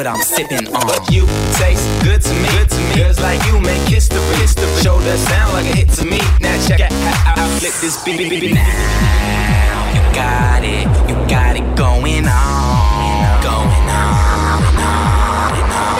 what I'm sipping on. But you taste good to me. Good to me. Girls like you make history. history. Shoulder sound like a hit to me. Now check out how I flip this beat. Now you got it. You got it going on. Going on. Going on.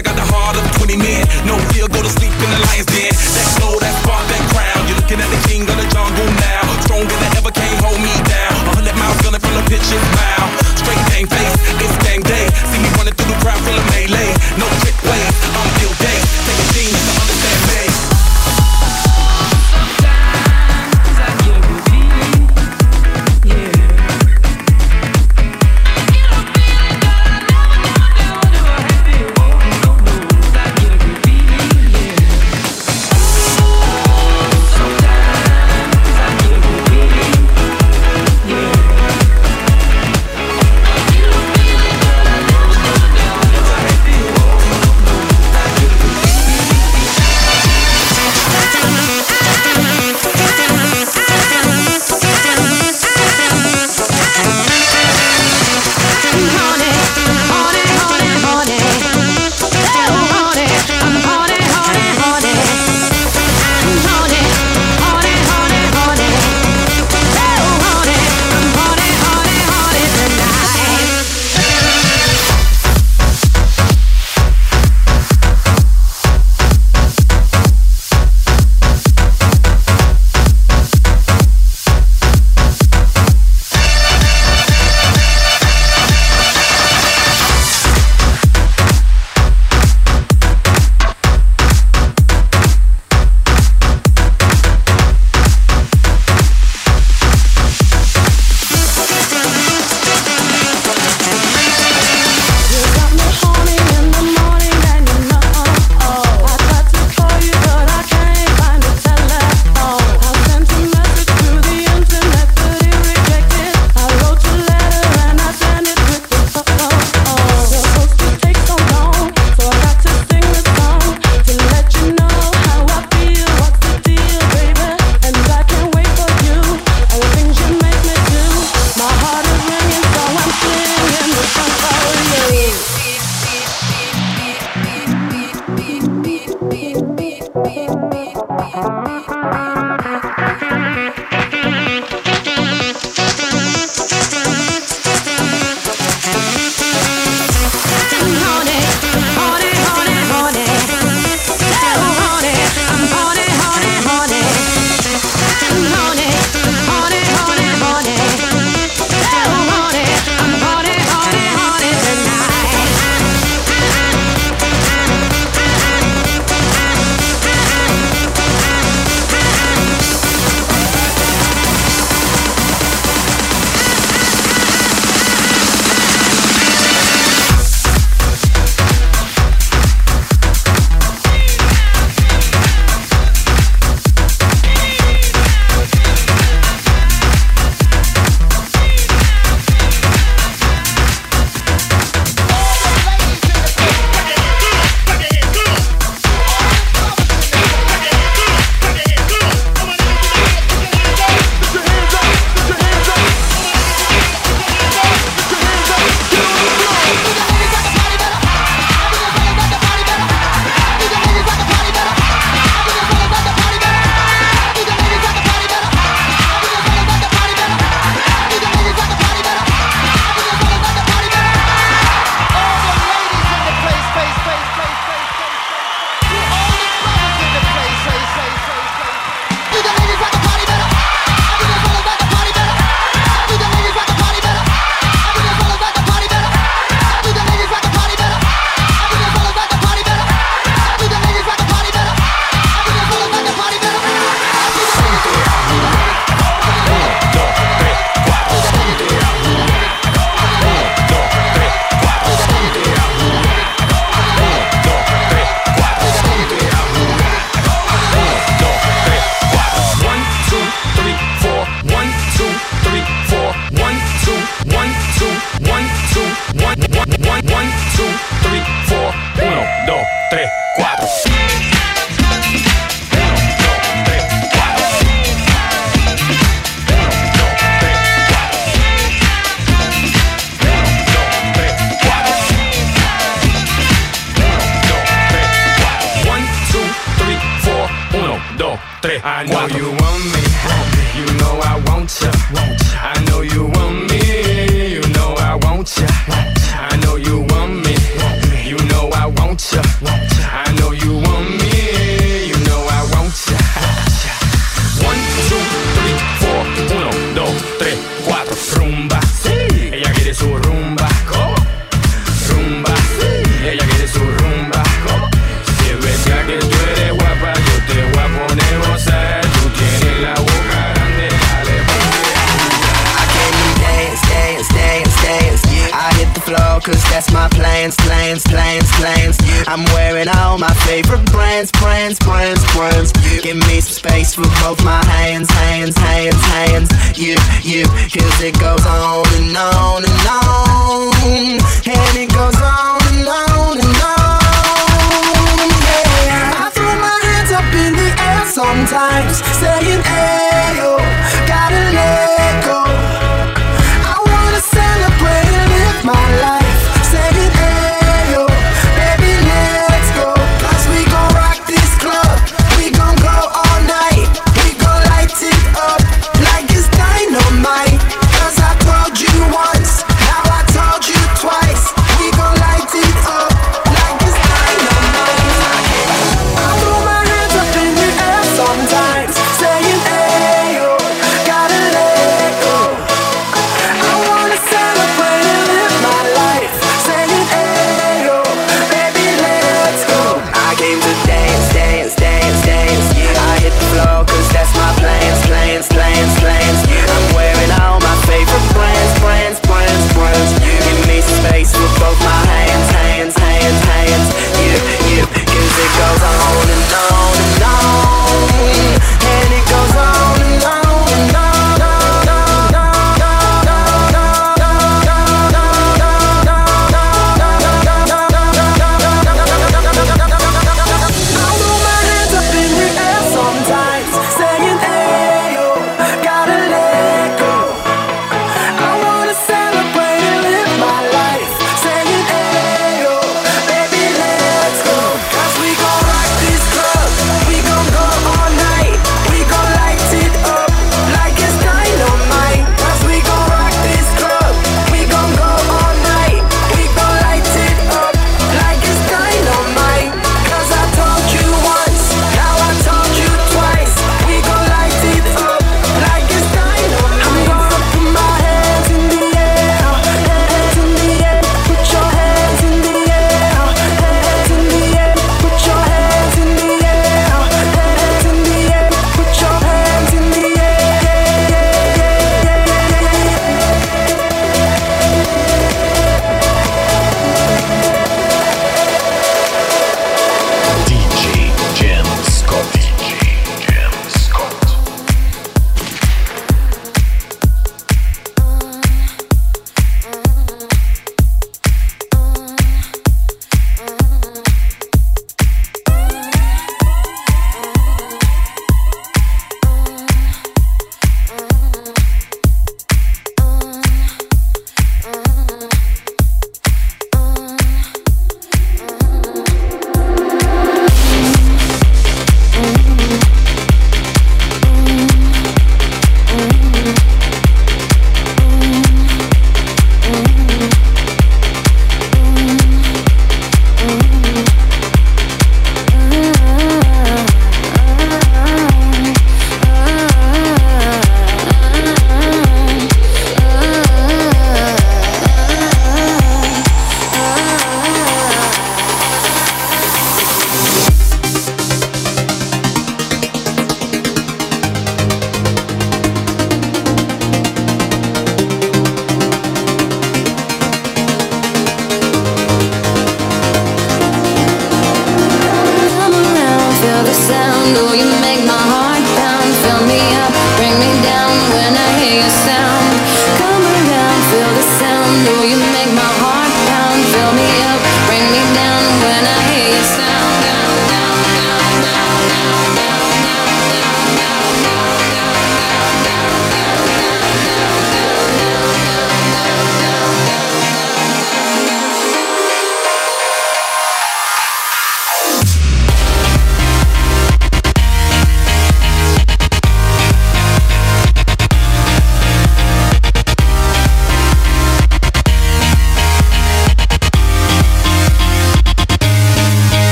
I got the heart of 20 men. No fear, go to sleep in the lion's den.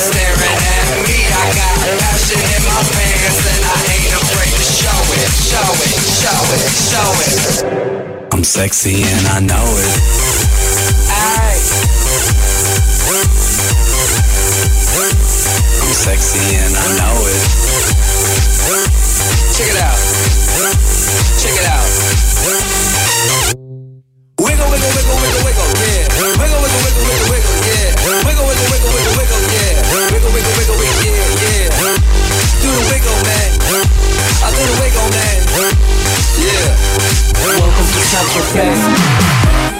staring at me. I got passion in my pants and I ain't afraid to show it, show it, show it, show it. I'm sexy and I know it. Ay. I'm sexy and I know it. Check it out. Check it out. Wiggle, wiggle, wiggle, wiggle, wiggle, yeah. Wiggle, wiggle, wiggle, wiggle, yeah. Wiggle, wiggle, wiggle, wiggle, yeah. Wiggle, wiggle, wiggle, wiggle, yeah, yeah. Do the wiggle, man. I do the wiggle, man. Yeah. Welcome to Central Fest.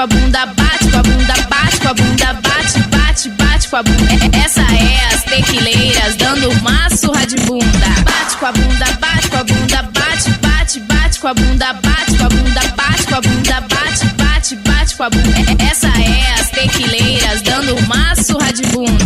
com a bunda, bate com a bunda, bate com a bunda, bate, bate, bate com a bunda. Essa é as tequileiras dando uma surra de bunda. Bate com a bunda, bate com a bunda, bate, bate, bate com a bunda, bate com a bunda, bate com a bunda, bate, bate, bate com a bunda. Essa é as tequileiras dando uma surra de bunda.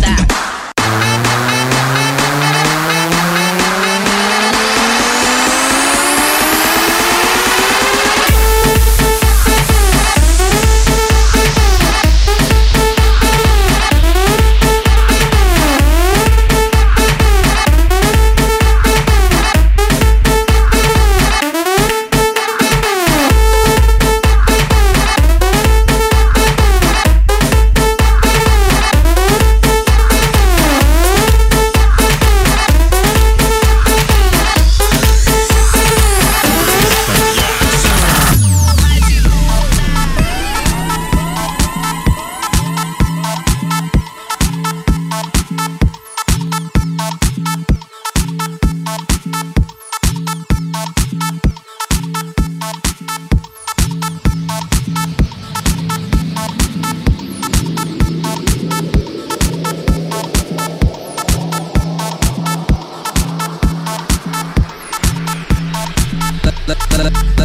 da, da, da.